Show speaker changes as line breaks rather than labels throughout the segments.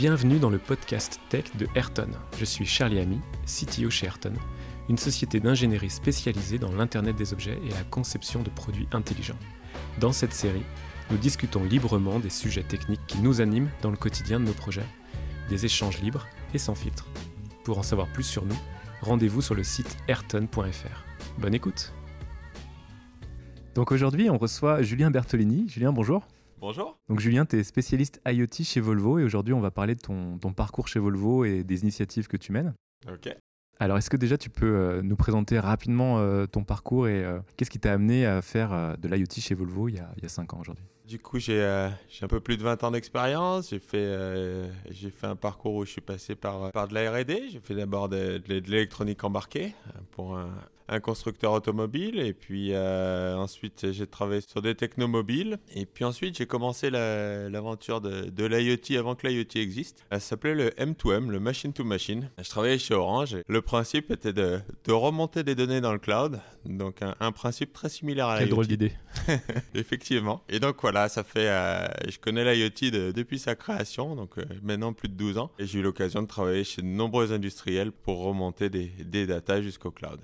Bienvenue dans le podcast Tech de Ayrton. Je suis Charlie Ami, CTO chez Ayrton, une société d'ingénierie spécialisée dans l'Internet des objets et la conception de produits intelligents. Dans cette série, nous discutons librement des sujets techniques qui nous animent dans le quotidien de nos projets, des échanges libres et sans filtre. Pour en savoir plus sur nous, rendez-vous sur le site ayrton.fr. Bonne écoute Donc aujourd'hui, on reçoit Julien Bertolini. Julien, bonjour.
Bonjour.
Donc Julien, tu es spécialiste IoT chez Volvo et aujourd'hui on va parler de ton, ton, parcours chez Volvo et des initiatives que tu mènes.
Ok.
Alors est-ce que déjà tu peux euh, nous présenter rapidement euh, ton parcours et euh, qu'est-ce qui t'a amené à faire de l'IoT chez Volvo il y a, il y a 5 ans aujourd'hui?
Du coup j'ai un peu plus de 20 ans d'expérience. J'ai fait, fait un parcours où je suis passé par, par de la RD. J'ai fait d'abord de, de l'électronique embarquée pour un, un constructeur automobile et puis euh, ensuite j'ai travaillé sur des technomobiles et puis ensuite j'ai commencé l'aventure de, de l'IoT avant que l'IoT existe. Ça s'appelait le M2M, le machine to machine. Je travaillais chez Orange et le principe était de, de remonter des données dans le cloud, donc un, un principe très similaire à l'IoT.
Quelle drôle d'idée.
Effectivement. Et donc voilà, ça fait, euh, je connais l'IoT depuis sa création, donc euh, maintenant plus de 12 ans et j'ai eu l'occasion de travailler chez de nombreux industriels pour remonter des, des datas jusqu'au cloud.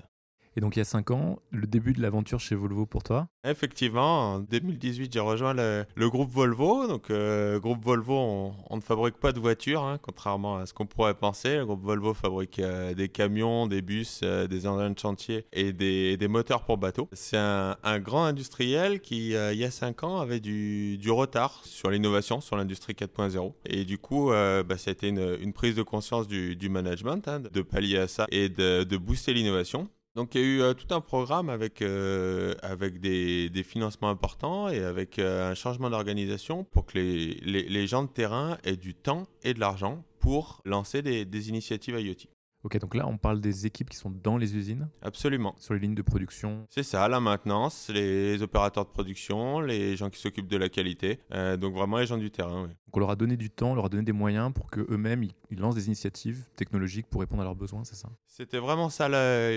Et donc il y a 5 ans, le début de l'aventure chez Volvo pour toi
Effectivement, en 2018, j'ai rejoint le, groupe Volvo. Donc, euh, groupe Volvo, on, ne fabrique pas de voitures, hein, contrairement à ce qu'on pourrait penser. Le groupe Volvo fabrique euh, des camions, des bus, euh, des engins de chantier et des, moteurs pour bateaux. C'est un, grand industriel qui, il y a 5 ans, avait du, retard sur l'innovation, sur l'industrie 4.0. Et du coup, bah, ça a été une, prise de conscience du, management hein, de pallier à ça et de booster l'innovation. Donc il y a eu euh, tout un programme avec, euh, des, financements importants et avec euh, un changement d'organisation pour que les, gens de terrain aient du temps et de l'argent pour lancer des initiatives IoT.
Ok, donc là, on parle des équipes qui sont dans les usines
Absolument.
Sur les lignes de production
C'est ça, la maintenance, les opérateurs de production, les gens qui s'occupent de la qualité. Euh, donc vraiment les gens du terrain, oui.
Donc on leur a donné du temps, on leur a donné des moyens pour qu'eux-mêmes, ils, ils lancent des initiatives technologiques pour répondre à leurs besoins, c'est ça?
C'était vraiment ça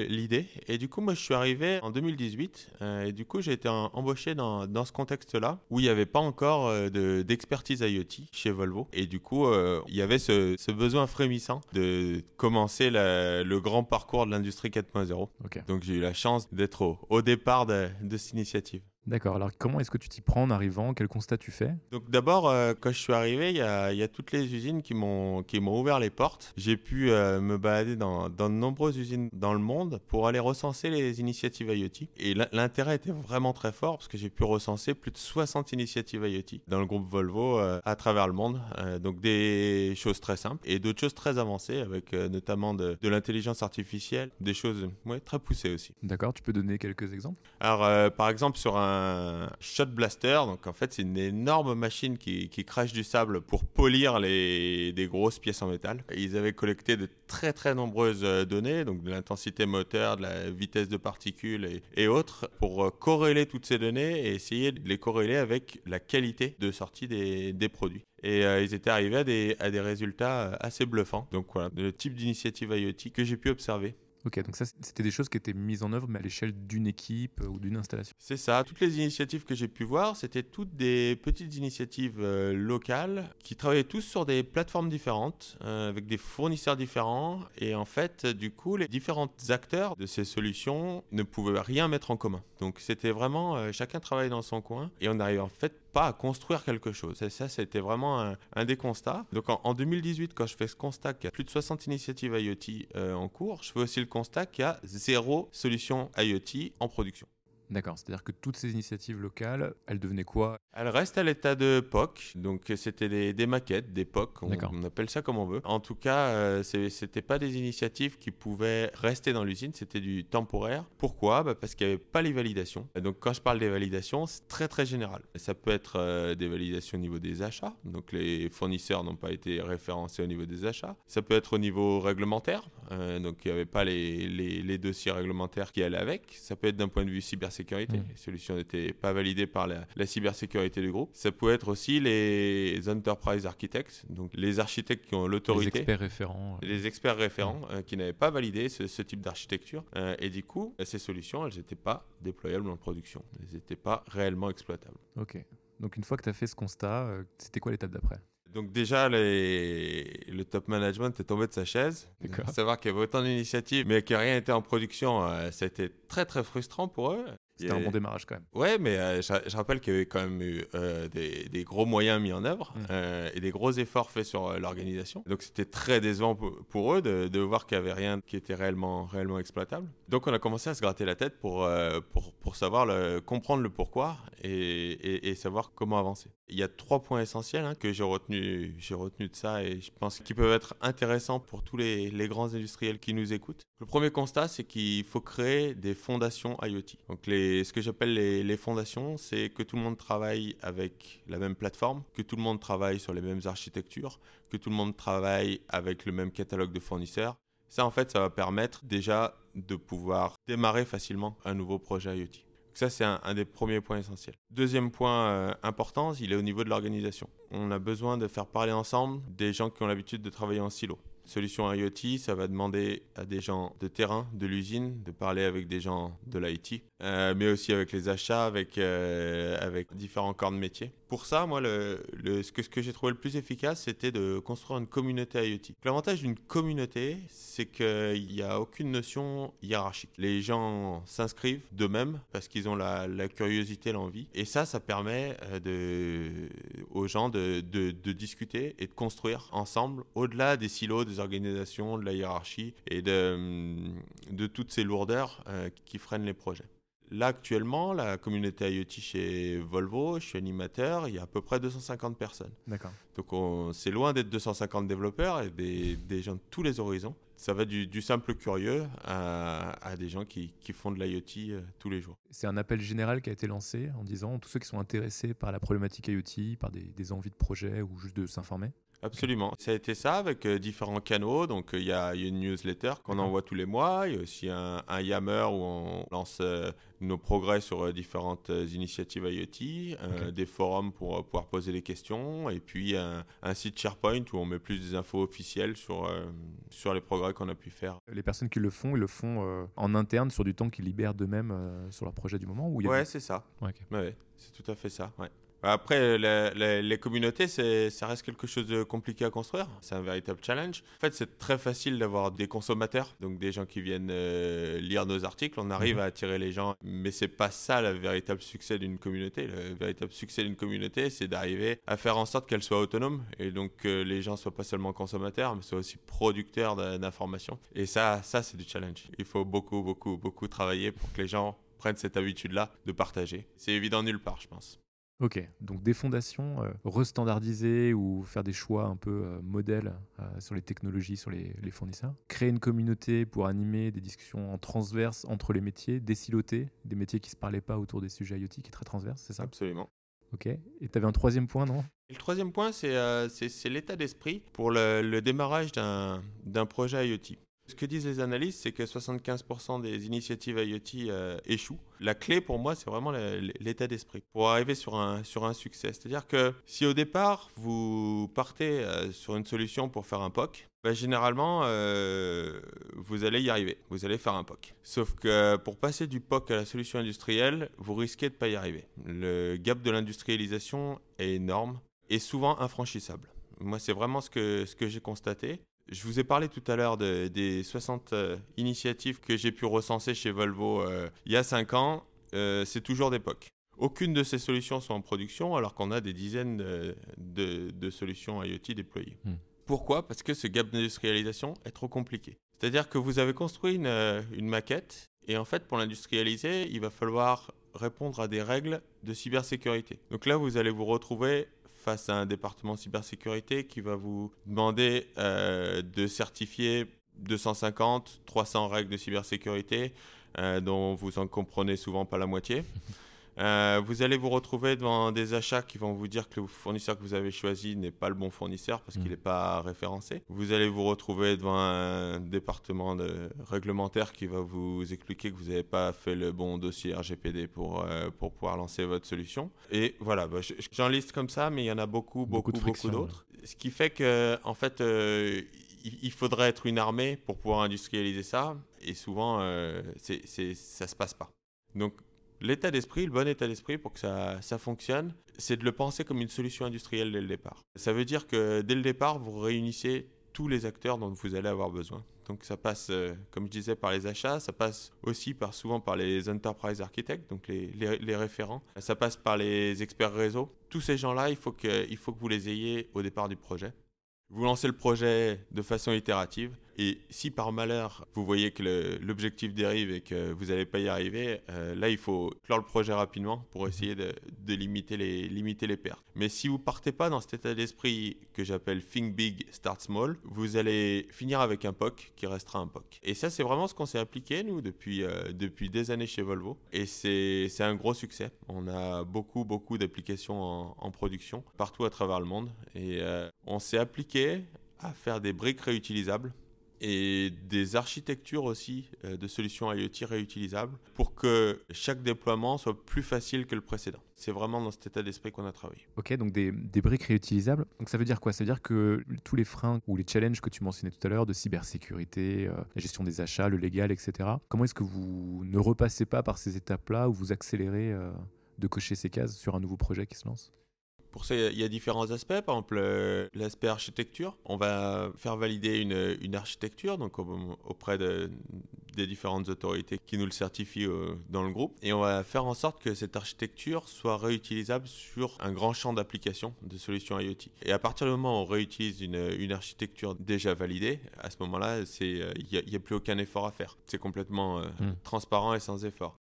l'idée. Et du coup, moi, je suis arrivé en 2018. Euh, et du coup, j'ai été en, embauché dans, dans ce contexte-là, où il n'y avait pas encore euh, d'expertise IoT chez Volvo. Et du coup, il y avait ce, ce besoin frémissant de commencer la le grand parcours de l'industrie 4.0.
Okay.
Donc j'ai eu la chance d'être au, au, départ de, de cette initiative.
D'accord. Alors, comment est-ce que tu t'y prends en arrivant? Quel constat tu fais?
Donc, d'abord, euh, quand je suis arrivé, il y a, y a, toutes les usines qui m'ont qui m'ont ouvert les portes. J'ai pu euh, me balader dans, dans de nombreuses usines dans le monde pour aller recenser les initiatives IoT. Et l'intérêt était vraiment très fort parce que j'ai pu recenser plus de 60 initiatives IoT dans le groupe Volvo euh, à travers le monde. Donc, des choses très simples et d'autres choses très avancées avec notamment de, de l'intelligence artificielle, des choses ouais, très poussées aussi.
D'accord. Tu peux donner quelques exemples?
Alors, par exemple, sur un shot blaster. Donc en fait, c'est une énorme machine qui, crache du sable pour polir les, des grosses pièces en métal. Ils avaient collecté de très très nombreuses données, donc de l'intensité moteur, de la vitesse de particules et, autres, pour corréler toutes ces données et essayer de les corréler avec la qualité de sortie des, des produits. Et euh, ils étaient arrivés à des, à des résultats assez bluffants. Donc voilà, le type d'initiative IoT que j'ai pu observer.
Ok, donc ça, c'était des choses qui étaient mises en œuvre, mais à l'échelle d'une équipe ou d'une installation.
C'est ça. Toutes les initiatives que j'ai pu voir, c'était toutes des petites initiatives euh, locales qui travaillaient tous sur des plateformes différentes, euh, avec des fournisseurs différents. Et en fait, du coup, les différents acteurs de ces solutions ne pouvaient rien mettre en commun. Donc c'était vraiment, euh, chacun travaillait dans son coin. Et on n'arrivait en fait pas à construire quelque chose. Et ça, c'était vraiment un, des constats. Donc en, en, 2018, quand je fais ce constat qu'il y a plus de 60 initiatives IoT euh, en cours, je fais aussi le constat qu'il y a zéro solution IoT en production.
D'accord, c'est-à-dire que toutes ces initiatives locales, elles devenaient quoi?
Elles restent à l'état de POC, donc c'était des, des, maquettes, des POC, on, on, appelle ça comme on veut. En tout cas, euh, c'était pas des initiatives qui pouvaient rester dans l'usine, c'était du temporaire. Pourquoi? Bah Parce qu'il n'y avait pas les validations. Et donc quand je parle des validations, c'est très très général. Ça peut être euh, des validations au niveau des achats, donc les fournisseurs n'ont pas été référencés au niveau des achats. Ça peut être au niveau réglementaire, euh, donc il n'y avait pas les, les, les dossiers réglementaires qui allaient avec. Ça peut être d'un point de vue cybersécurité sécurité. Mmh. Les solutions n'étaient pas validées par la, la, cybersécurité du groupe. Ça peut être aussi les enterprise architects, donc les architectes qui ont l'autorité.
Les experts référents.
Les experts référents euh, qui n'avaient pas validé ce, ce type d'architecture. Euh, et du coup, ces solutions, elles n'étaient pas déployables en production. Elles n'étaient pas réellement exploitables.
Ok. Donc une fois que tu as fait ce constat, euh, c'était quoi l'étape d'après?
Donc déjà, les... le top management est tombé de sa chaise. Savoir qu'il y avait autant d'initiatives, mais que rien n'était en production, euh, c'était très très frustrant pour eux.
C'était un bon démarrage quand même.
Ouais, mais euh, je, rappelle qu'il y avait quand même eu euh, des, des, gros moyens mis en œuvre mm. euh, et des gros efforts faits sur l'organisation. Donc c'était très décevant pour, eux de, de voir qu'il n'y avait rien qui était réellement, réellement exploitable. Donc on a commencé à se gratter la tête pour, pour, pour, savoir le, comprendre le pourquoi et, et, savoir comment avancer. Il y a trois points essentiels hein, que j'ai retenu, de ça et je pense qu'ils peuvent être intéressants pour tous les, grands industriels qui nous écoutent. Le premier constat, c'est qu'il faut créer des fondations IoT. Donc ce que j'appelle les, fondations, c'est que tout le monde travaille avec la même plateforme, que tout le monde travaille sur les mêmes architectures, que tout le monde travaille avec le même catalogue de fournisseurs. Ça, en fait, ça va permettre déjà de pouvoir démarrer facilement un nouveau projet IoT. Ça, c'est un, des premiers points essentiels. Deuxième point euh, important, il est au niveau de l'organisation. On a besoin de faire parler ensemble des gens qui ont l'habitude de travailler en silo. Solution IoT, ça va demander à des gens de terrain, de l'usine, de parler avec des gens de l'IT, euh, mais aussi avec les achats, avec, euh, avec différents corps de métier. Pour ça, moi, ce que, j'ai trouvé le plus efficace, c'était de construire une communauté IoT. L'avantage d'une communauté, c'est qu'il n'y a aucune notion hiérarchique. Les gens s'inscrivent d'eux-mêmes parce qu'ils ont la, curiosité, l'envie. Et ça, ça permet euh, aux gens de, de discuter et de construire ensemble, au-delà des silos, des organisations, de la hiérarchie et de, de toutes ces lourdeurs euh, qui freinent les projets. Là, actuellement, la communauté IoT chez Volvo, je suis animateur, il y a à peu près 250 personnes.
D'accord.
Donc, c'est loin d'être 250 développeurs et des, des, gens de tous les horizons. Ça va du, du simple curieux à, à, des gens qui, qui font de l'IoT euh, tous les jours.
C'est un appel général qui a été lancé en disant tous ceux qui sont intéressés par la problématique IoT, par des, des envies de projet ou juste de s'informer
Absolument. Ça a été ça avec euh, différents canaux. Donc, euh, il y, a une newsletter qu'on envoie tous les mois. Il y a aussi un, Yammer où on lance euh, nos progrès sur différentes initiatives IoT, des forums pour pouvoir poser des questions, et puis un, site SharePoint où on met plus des infos officielles sur, sur les progrès qu'on a pu faire.
Les personnes qui le font, ils le font en interne sur du temps qu'ils libèrent d'eux-mêmes sur leur projet du moment
ou Ouais, c'est ça. Ouais, c'est tout à fait ça. Ouais. Après, les communautés, ça reste quelque chose de compliqué à construire. C'est un véritable challenge. En fait, c'est très facile d'avoir des consommateurs, donc des gens qui viennent euh, lire nos articles. On arrive mhm. à attirer les gens, mais c'est pas ça le véritable succès d'une communauté. Le véritable succès d'une communauté, c'est d'arriver à faire en sorte qu'elle soit autonome et donc que les gens soient pas seulement consommateurs, mais soient aussi producteurs d'informations. Et ça, ça c'est du challenge. Il faut beaucoup, beaucoup, beaucoup travailler pour que les gens prennent cette habitude-là de partager. C'est évident nulle part, je pense.
Ok, donc des fondations euh, restandardiser ou faire des choix un peu euh, modèles euh, sur les technologies, sur les, fournisseurs. Créer une communauté pour animer des discussions en transverse entre les métiers, désiloter des métiers qui ne se parlaient pas autour des sujets IoT, qui est très transverse, c'est ça?
Absolument.
Ok, et tu avais un troisième point, non?
Le troisième point, c'est l'état d'esprit pour le, le démarrage d'un projet IoT. Ce que disent les analystes, c'est que 75% des initiatives IoT euh, échouent. La clé pour moi, c'est vraiment l'état d'esprit pour arriver sur un, sur un succès. C'est-à-dire que si au départ, vous partez euh, sur une solution pour faire un POC, bah, généralement, euh, vous allez y arriver. Vous allez faire un POC. Sauf que pour passer du POC à la solution industrielle, vous risquez de ne pas y arriver. Le gap de l'industrialisation est énorme et souvent infranchissable. Moi, c'est vraiment ce que, ce que j'ai constaté. Je vous ai parlé tout à l'heure des 60 euh, initiatives que j'ai pu recenser chez Volvo euh, il y a 5 ans. Euh, c'est toujours d'époque. Aucune de ces solutions sont en production alors qu'on a des dizaines de, solutions IoT déployées. Hmm. Pourquoi? Parce que ce gap d'industrialisation est trop compliqué. C'est-à-dire que vous avez construit une, une maquette et en fait pour l'industrialiser, il va falloir répondre à des règles de cybersécurité. Donc là, vous allez vous retrouver face à un département cybersécurité qui va vous demander euh, de certifier 250, 300 règles de cybersécurité euh, dont vous en comprenez souvent pas la moitié. Euh, vous allez vous retrouver devant des achats qui vont vous dire que le fournisseur que vous avez choisi n'est pas le bon fournisseur parce qu'il n'est mm. pas référencé. Vous allez vous retrouver devant un département de réglementaire qui va vous expliquer que vous n'avez pas fait le bon dossier RGPD pour, euh, pour pouvoir lancer votre solution. Et voilà, bah, j'en liste comme ça, mais il y en a beaucoup, beaucoup, beaucoup, d'autres. Ce qui fait que, en fait, euh, il faudrait être une armée pour pouvoir industrialiser ça. Et souvent, ça ne se passe pas. Donc, L'état d'esprit, le bon état d'esprit pour que ça, ça fonctionne, c'est de le penser comme une solution industrielle dès le départ. Ça veut dire que dès le départ, vous réunissez tous les acteurs dont vous allez avoir besoin. Donc ça passe, euh, comme je disais, par les achats, ça passe aussi par, souvent par les enterprise architects, donc les, les, les référents, ça passe par les experts réseau. Tous ces gens-là, il, il faut que vous les ayez au départ du projet. Vous lancez le projet de façon itérative et si par malheur vous voyez que l'objectif dérive et que vous n'allez pas y arriver, euh, là il faut clore le projet rapidement pour essayer de, limiter, les, pertes. Mais si vous partez pas dans cet état d'esprit que j'appelle Think Big, Start Small, vous allez finir avec un POC qui restera un POC. Et ça c'est vraiment ce qu'on s'est appliqué nous depuis, euh, depuis des années chez Volvo et c'est un gros succès. On a beaucoup beaucoup d'applications en, en, production partout à travers le monde et euh, on s'est appliqué à faire des briques réutilisables et des architectures aussi euh, de solutions IoT réutilisables pour que chaque déploiement soit plus facile que le précédent. C'est vraiment dans cet état d'esprit qu'on a travaillé.
Ok, donc des, briques réutilisables. Donc ça veut dire quoi? Ça veut dire que tous les freins ou les challenges que tu mentionnais tout à l'heure de cybersécurité, euh, la gestion des achats, le légal, etc. Comment est-ce que vous ne repassez pas par ces étapes-là ou vous accélérez euh, de cocher ces cases sur un nouveau projet qui se lance?
Pour ça, il y a différents aspects. Par exemple, euh, l'aspect architecture. On va faire valider une, une architecture donc auprès de, des différentes autorités qui nous le certifient euh, dans le groupe. Et on va faire en sorte que cette architecture soit réutilisable sur un grand champ d'application de solutions IoT. Et à partir du moment où on réutilise une, une architecture déjà validée, à ce moment-là, il n'y a, a, plus aucun effort à faire. C'est complètement euh, mmh. transparent et sans effort.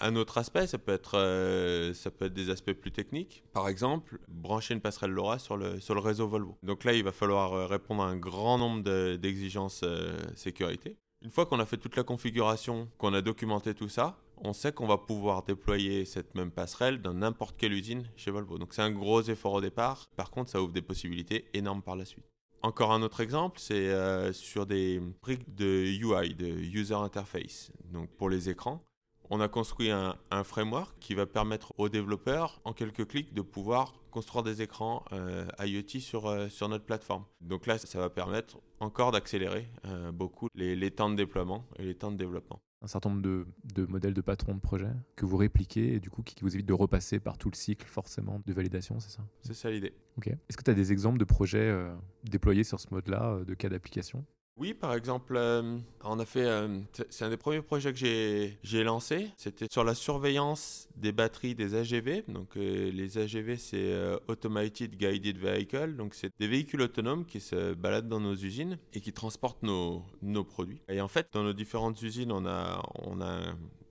Un autre aspect, ça peut, être, euh, ça peut être des aspects plus techniques. Par exemple, brancher une passerelle LoRa sur le, réseau Volvo. Donc là, il va falloir euh, répondre à un grand nombre d'exigences euh, sécurité. Une fois qu'on a fait toute la configuration, qu'on a documenté tout ça, on sait qu'on va pouvoir déployer cette même passerelle dans n'importe quelle usine chez Volvo. Donc c'est un gros effort au départ. Par contre, ça ouvre des possibilités énormes par la suite. Encore un autre exemple, c'est sur des briques de UI, de User Interface, donc pour les écrans on a construit un, un, framework qui va permettre aux développeurs, en quelques clics, de pouvoir construire des écrans euh, IoT sur, euh, sur notre plateforme. Donc là, ça va permettre encore d'accélérer euh, beaucoup les, les, temps de déploiement et les temps de développement.
Un certain nombre de, de modèles de patrons de projet que vous répliquez et du coup qui vous évite de repasser par tout le cycle forcément de validation, c'est ça?
C'est ça l'idée.
Ok. Est-ce que tu as des exemples de projets déployés sur ce mode-là, de cas d'application?
Oui, par exemple, euh, on a fait. Euh, c'est un des premiers projets que j'ai lancé. C'était sur la surveillance des batteries des AGV. Donc, euh, les AGV, c'est Automated Guided Vehicle. Donc, c'est des véhicules autonomes qui se baladent dans nos usines et qui transportent nos, nos produits. Et en fait, dans nos différentes usines, on a, on a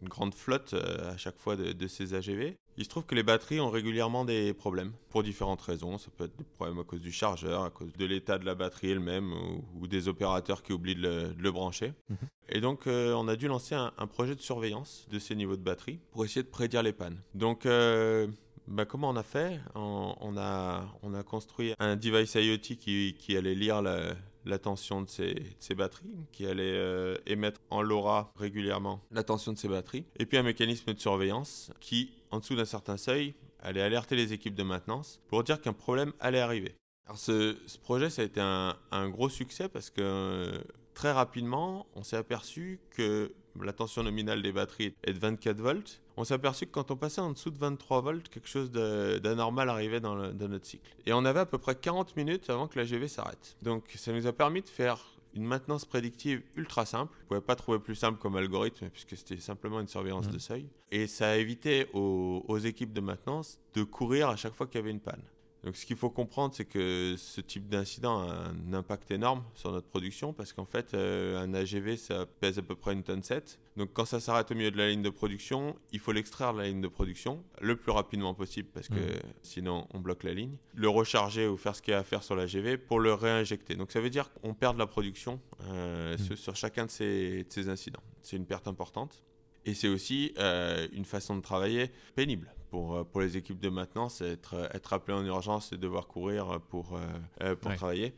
une grande flotte à chaque fois de, de ces AGV. Il se trouve que les batteries ont régulièrement des problèmes pour différentes raisons. Ça peut être des problèmes à cause du chargeur, à cause de l'état de la batterie elle-même ou, ou, des opérateurs qui oublient de le, de le brancher. Mmh. Et donc, euh, on a dû lancer un, un, projet de surveillance de ces niveaux de batterie pour essayer de prédire les pannes. Donc, euh, bah, comment on a fait? On, on, a, on a construit un device IoT qui, qui allait lire la, la tension de ces, batteries, qui allait euh, émettre en LoRa régulièrement la tension de ces batteries, et puis un mécanisme de surveillance qui, en dessous d'un certain seuil, allait alerter les équipes de maintenance pour dire qu'un problème allait arriver. Alors ce, projet, ça a été un, un gros succès parce que euh, très rapidement, on s'est aperçu que la tension nominale des batteries est de 24 volts. On s'est aperçu que quand on passait en dessous de 23 volts, quelque chose d'anormal arrivait dans, le, dans, notre cycle. Et on avait à peu près 40 minutes avant que la GV s'arrête. Donc ça nous a permis de faire une maintenance prédictive ultra simple. Vous ne pouvez pas trouver plus simple comme algorithme puisque c'était simplement une surveillance mmh. de seuil. Et ça a évité aux, aux équipes de maintenance de courir à chaque fois qu'il y avait une panne. Donc ce qu'il faut comprendre, c'est que ce type d'incident a un impact énorme sur notre production parce qu'en fait, euh, un AGV, ça pèse à peu près une tonne 7. Donc quand ça s'arrête au milieu de la ligne de production, il faut l'extraire de la ligne de production le plus rapidement possible parce que mmh. sinon on bloque la ligne. Le recharger ou faire ce qu'il y a à faire sur l'AGV pour le réinjecter. Donc ça veut dire qu'on perd la production euh, mmh. sur, sur, chacun de ces, de ces incidents. C'est une perte importante. Et c'est aussi euh, une façon de travailler pénible pour, euh, pour les équipes de maintenance, être, être appelé en urgence et devoir courir pour, euh, pour ouais. travailler.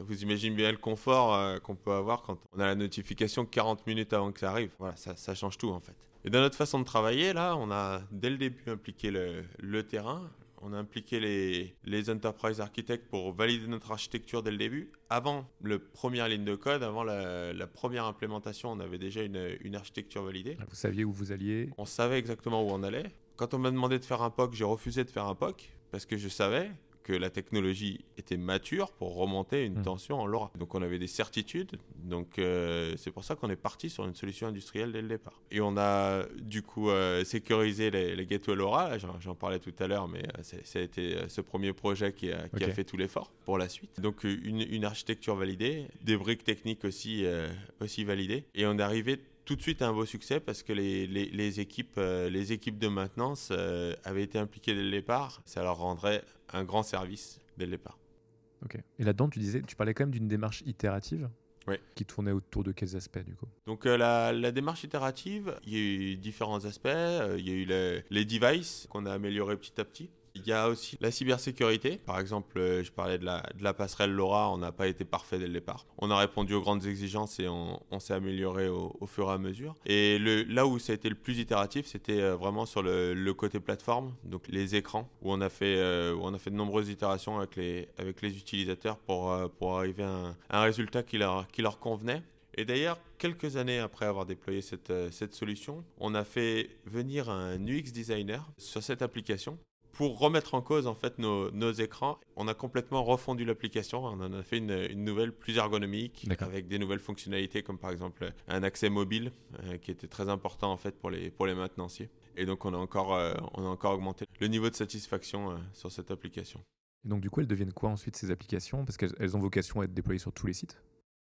Vous imaginez bien le confort euh, qu'on peut avoir quand on a la notification 40 minutes avant que ça arrive. Voilà, ça, ça change tout en fait. Et dans notre façon de travailler, là, on a dès le début impliqué le, le terrain. On a impliqué les, les enterprise architects pour valider notre architecture dès le début. Avant le première ligne de code, avant la, la première implémentation, on avait déjà une, une architecture validée.
Vous saviez où vous alliez?
On savait exactement où on allait. Quand on m'a demandé de faire un POC, j'ai refusé de faire un POC parce que je savais que la technologie était mature pour remonter une
Hmm.
tension en LoRa. Donc on avait des certitudes. Donc euh, c'est pour ça qu'on est parti sur une solution industrielle dès le départ. Et on a du coup euh, sécurisé les, les gateways LoRa. J'en parlais tout à l'heure, mais euh, ça a été ce premier projet qui a, qui a
Ok.
fait tout l'effort pour la suite. Donc une, une architecture validée, des briques techniques aussi, euh, aussi validées. Et on est arrivé tout de suite à un beau succès parce que les, les, les équipes, euh, les équipes de maintenance euh, avaient été impliquées dès le départ. Ça leur rendrait un grand service dès le départ.
Ok. Et là-dedans, tu disais, tu parlais quand même d'une démarche itérative
Oui.
qui tournait autour de quels aspects du coup?
Donc euh, la, la démarche itérative, il y a eu différents aspects. Euh, il y a eu les, les devices qu'on a améliorés petit à petit. Il y a aussi la cybersécurité. Par exemple, euh, je parlais de la, passerelle LoRa, on n'a pas été parfait dès le départ. On a répondu aux grandes exigences et on, s'est amélioré au, fur et à mesure. Et là où ça a été le plus itératif, c'était euh, vraiment sur le, côté plateforme, donc les écrans, où on a fait, euh, où on a fait de nombreuses itérations avec les, utilisateurs pour, arriver à un, résultat qui leur, convenait. Et d'ailleurs, quelques années après avoir déployé cette solution, on a fait venir un UX designer sur cette application pour remettre en cause en fait nos, nos écrans. On a complètement refondu l'application. On en a fait une, une nouvelle plus ergonomique avec des nouvelles fonctionnalités comme par exemple un accès mobile euh, qui était très important en fait pour les, pour les maintenanciers. Et donc on a encore, euh, on a encore augmenté le niveau de satisfaction euh, sur cette application.
Et donc du coup, elles deviennent quoi ensuite ces applications? Parce qu'elles elles ont vocation à être déployées sur tous les sites?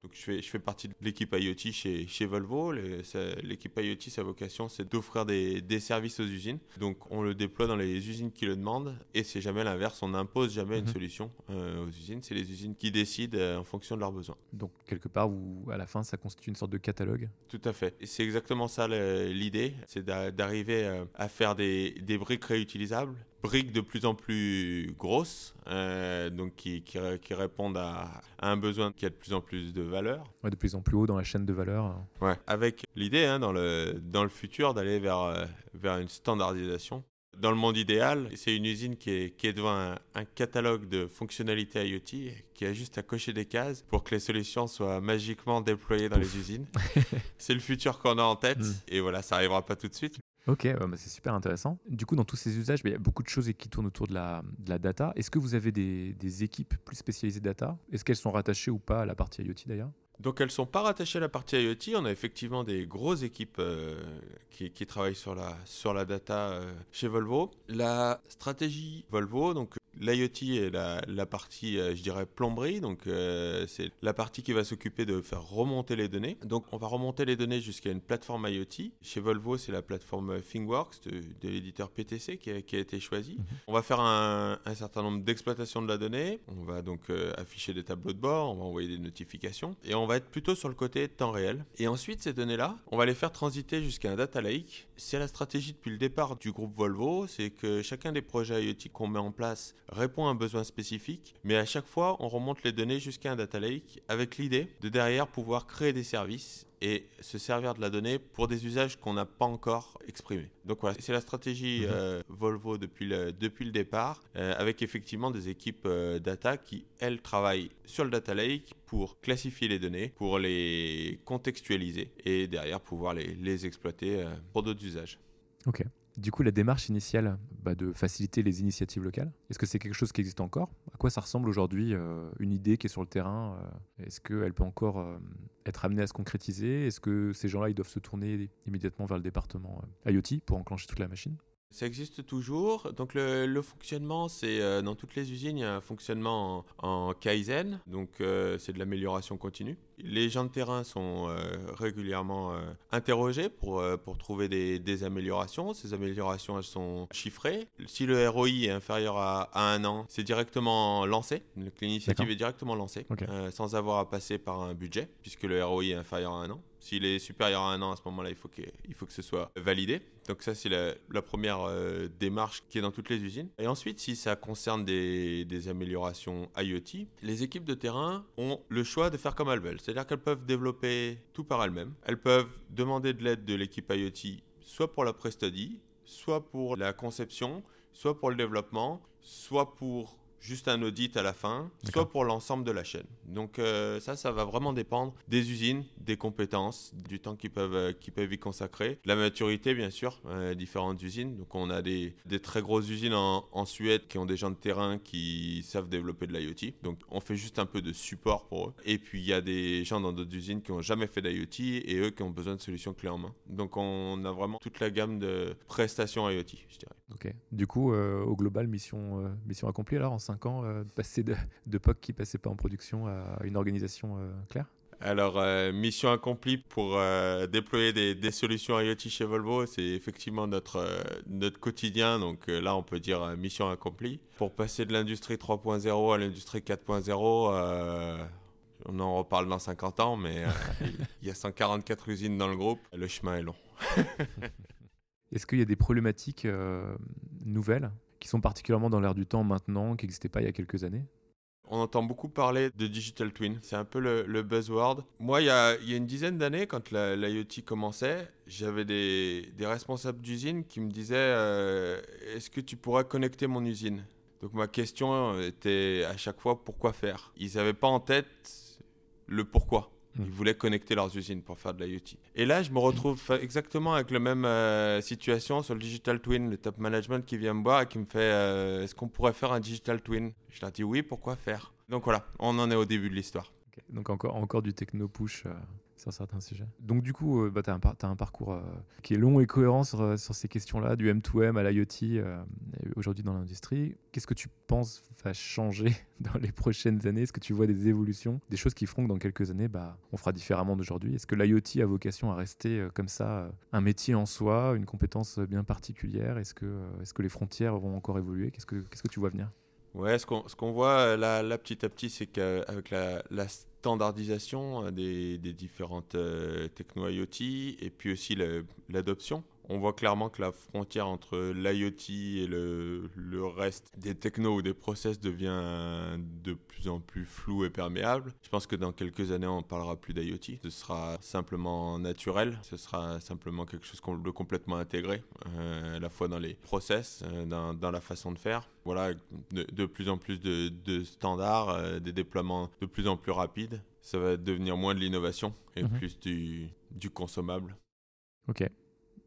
Donc je fais, je fais partie de l'équipe IoT chez, chez Volvo. L'équipe IoT, sa vocation, c'est d'offrir des, des services aux usines. Donc on le déploie dans les usines qui le demandent. Et c'est jamais l'inverse. On n'impose jamais une
Mhm.
solution euh, aux usines. C'est les usines qui décident euh, en fonction de leurs besoins.
Donc quelque part, vous, à la fin, ça constitue une sorte de catalogue?
Tout à fait. C'est exactement ça l'idée. C'est d'a- d'arriver euh, à faire des, des briques réutilisables. Briques de plus en plus grosses, euh, donc qui, qui, qui répondent à, à un besoin qui a de plus en plus de valeur.
Ouais, de plus en plus haut dans la chaîne de valeur.
Ouais. Avec l'idée hein, dans, le, dans le futur d'aller vers, euh, vers une standardisation. Dans le monde idéal, c'est une usine qui est, qui est devant un, un catalogue de fonctionnalités IoT qui a juste à cocher des cases pour que les solutions soient magiquement déployées dans les usines. c'est le futur qu'on a en tête
Mm.
et voilà, ça arrivera pas tout de suite.
Ok, bah, c'est super intéressant. Du coup, dans tous ces usages, bah, il y a beaucoup de choses qui tournent autour de la, data. Est-ce que vous avez des, équipes plus spécialisées data? Est-ce qu'elles sont rattachées ou pas à la partie IoT d'ailleurs?
Donc elles sont pas rattachées à la partie IoT. On a effectivement des grosses équipes euh, qui, qui travaillent sur la, sur la data euh, chez Volvo. La stratégie Volvo, donc l'IoT est la, la partie, euh, je dirais, plomberie. Donc euh, c'est la partie qui va s'occuper de faire remonter les données. Donc on va remonter les données jusqu'à une plateforme IoT. Chez Volvo, c'est la plateforme ThingWorks de, de l'éditeur PTC qui a, qui a été choisie.
Mhm.
On va faire un, un certain nombre d'exploitations de la donnée. On va donc euh, afficher des tableaux de bord, on va envoyer des notifications. Et on va être plutôt sur le côté temps réel. Et ensuite, ces données-là, on va les faire transiter jusqu'à un data lake. C'est la stratégie depuis le départ du groupe Volvo, c'est que chacun des projets IoT qu'on met en place répond à un besoin spécifique, mais à chaque fois, on remonte les données jusqu'à un data lake avec l'idée de derrière pouvoir créer des services et se servir de la donnée pour des usages qu'on n'a pas encore exprimés. Donc voilà, c'est la stratégie
Mhm.
euh, Volvo depuis le, depuis le départ, euh, avec effectivement des équipes euh, data qui, elles, travaillent sur le data lake pour classifier les données, pour les contextualiser et derrière pouvoir les, les exploiter pour d'autres usages.
Ok. Du coup, la démarche initiale bah, de faciliter les initiatives locales, est-ce que c'est quelque chose qui existe encore? À quoi ça ressemble aujourd'hui euh, une idée qui est sur le terrain euh, Est-ce qu'elle peut encore euh, être amenée à se concrétiser? Est-ce que ces gens-là, ils doivent se tourner immédiatement vers le département IoT pour enclencher toute la machine?
Ça existe toujours. Donc le, le fonctionnement, c'est euh, dans toutes les usines, il y a un fonctionnement en, en Kaizen. Donc euh, c'est de l'amélioration continue. Les gens de terrain sont euh, régulièrement interrogés pour, pour trouver des, des améliorations. Ces améliorations, elles sont chiffrées. Si le ROI est inférieur à, à un an, c'est directement lancé. Donc l'initiative est directement lancée sans avoir à passer par un budget, puisque le ROI est inférieur à un an. S'il est supérieur à un an, à ce moment-là, il faut que, faut que ce soit validé. Donc ça, c'est la, première euh, démarche qui est dans toutes les usines. Et ensuite, si ça concerne des, des améliorations IoT, les équipes de terrain ont le choix de faire comme elles veulent. C'est-à-dire qu'elles peuvent développer tout par elles-mêmes. Elles peuvent demander de l'aide de l'équipe IoT, soit pour la pré-study, soit pour la conception, soit pour le développement, soit pour juste un audit à la fin, soit pour l'ensemble de la chaîne. Donc euh, ça, ça va vraiment dépendre des usines, des compétences, du temps qu'ils peuvent, euh, peuvent y consacrer. La maturité, bien sûr, euh, différentes usines. Donc on a des, des très grosses usines en, en, Suède qui ont des gens de terrain qui savent développer de l'IoT. Donc on fait juste un peu de support pour eux. Et puis il y a des gens dans d'autres usines qui n'ont jamais fait d'IoT et eux qui ont besoin de solutions clés en main. Donc on a vraiment toute la gamme de prestations IoT, je dirais.
Ok. Du coup, au global, mission, mission accomplie alors en 5 ans, de passer de, de POC qui passait pas en production à une organisation euh, claire?
Alors, euh, mission accomplie pour euh, déployer des, solutions IoT chez Volvo, c'est effectivement notre, notre quotidien. Donc là, on peut dire mission accomplie. Pour passer de l'industrie 3.0 à l'industrie 4.0, on en reparle dans 50 ans, mais il y a 144 usines dans le groupe. Le chemin est long.
Est-ce qu'il y a des problématiques nouvelles? Qui sont particulièrement dans l'air du temps maintenant, qui n'existaient pas il y a quelques années
on entend beaucoup parler de digital twin, c'est un peu le, buzzword. Moi, il y, a, une dizaine d'années, quand l'IoT commençait, j'avais des, responsables d'usine qui me disaient euh, Est-ce que tu pourrais connecter mon usine? Donc ma question était à chaque fois pourquoi faire? Ils n'avaient pas en tête le pourquoi. Ils hmm. voulaient connecter leurs usines pour faire de l'IoT. Et là, je me retrouve exactement avec la même euh, situation sur le digital twin, le top management qui vient me voir et qui me fait euh, Est-ce qu'on pourrait faire un digital twin? Je leur dis oui, pourquoi faire? Donc voilà, on en est au début de l'histoire.
Donc encore, encore du techno push. Euh, sur certains sujets. Donc du coup, euh, bah, tu as, un parcours euh, qui est long et cohérent sur, euh, ces questions-là, du M2M à l'IoT aujourd'hui dans l'industrie. Qu'est-ce que tu penses va changer dans les prochaines années? Est-ce que tu vois des évolutions, des choses qui feront que dans quelques années, bah, on fera différemment d'aujourd'hui. Est-ce que l'IoT a vocation à rester comme ça un métier en soi, une compétence bien particulière? Est-ce que, les frontières vont encore évoluer? Qu'est-ce que Qu'est-ce que tu vois venir?
Ouais, ce qu'on qu'on voit là, là, petit à petit, c'est qu'avec la, la, standardisation euh, des, des différentes euh, techno IoT et puis aussi l'adoption on voit clairement que la frontière entre l'IoT et le, le, reste des technos ou des process devient de plus en plus floue et perméable. Je pense que dans quelques années, on parlera plus d'IoT. Ce sera simplement naturel. Ce sera simplement quelque chose de complètement intégré, euh, à la fois dans les process, euh, dans, dans, la façon de faire. Voilà, de, de plus en plus de, de standards, euh, des déploiements de plus en plus rapides. Ça va devenir moins de l'innovation et mhm. plus du, du consommable.
Ok.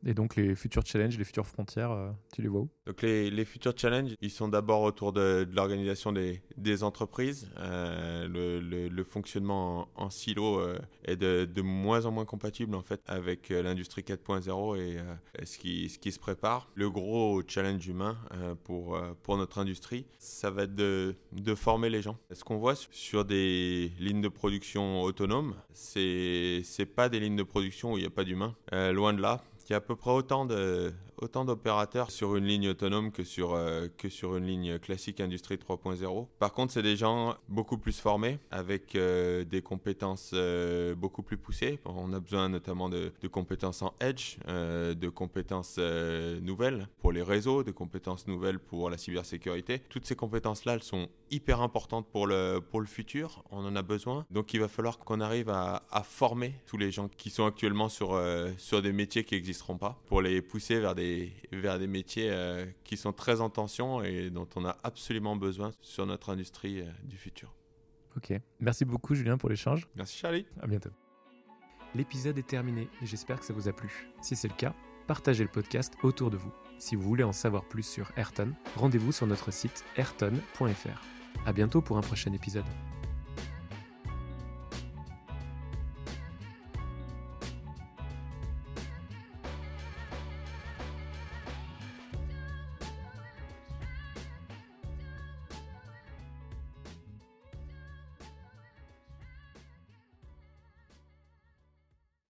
Et donc les futurs challenges, les futures frontières, euh, tu les vois où?
Donc les, les, futurs challenges, ils sont d'abord autour de, l'organisation des, entreprises. Euh, le, fonctionnement en, silo euh, est de, moins en moins compatible en fait avec l'industrie 4.0 et ce, qui, se prépare. Le gros challenge humain pour, notre industrie, ça va être de, former les gens. Ce qu'on voit sur des lignes de production autonomes, c'est pas des lignes de production où il n'y a pas d'humain. loin de là il y a à peu près autant de, autant d'opérateurs sur une ligne autonome que sur, euh, que sur une ligne classique Industrie 3.0. Par contre, c'est des gens beaucoup plus formés, avec euh, des compétences euh, beaucoup plus poussées. On a besoin notamment de, compétences en edge, de compétences nouvelles pour les réseaux, de compétences nouvelles pour la cybersécurité. Toutes ces compétences-là, elles sont hyper importantes pour le, pour le futur. On en a besoin. Donc, il va falloir qu'on arrive à, à, former tous les gens qui sont actuellement sur, sur des métiers qui n'existeront pas, pour les pousser vers des vers des métiers euh, qui sont très en tension et dont on a absolument besoin sur notre industrie euh, du futur.
Ok. Merci beaucoup, Julien, pour l'échange.
Merci, Charlie.
À bientôt. L'épisode est terminé et j'espère que ça vous a plu. Si c'est le cas, partagez le podcast autour de vous. Si vous voulez en savoir plus sur Ayrton, rendez-vous sur notre site ayrton.fr. À bientôt pour un prochain épisode.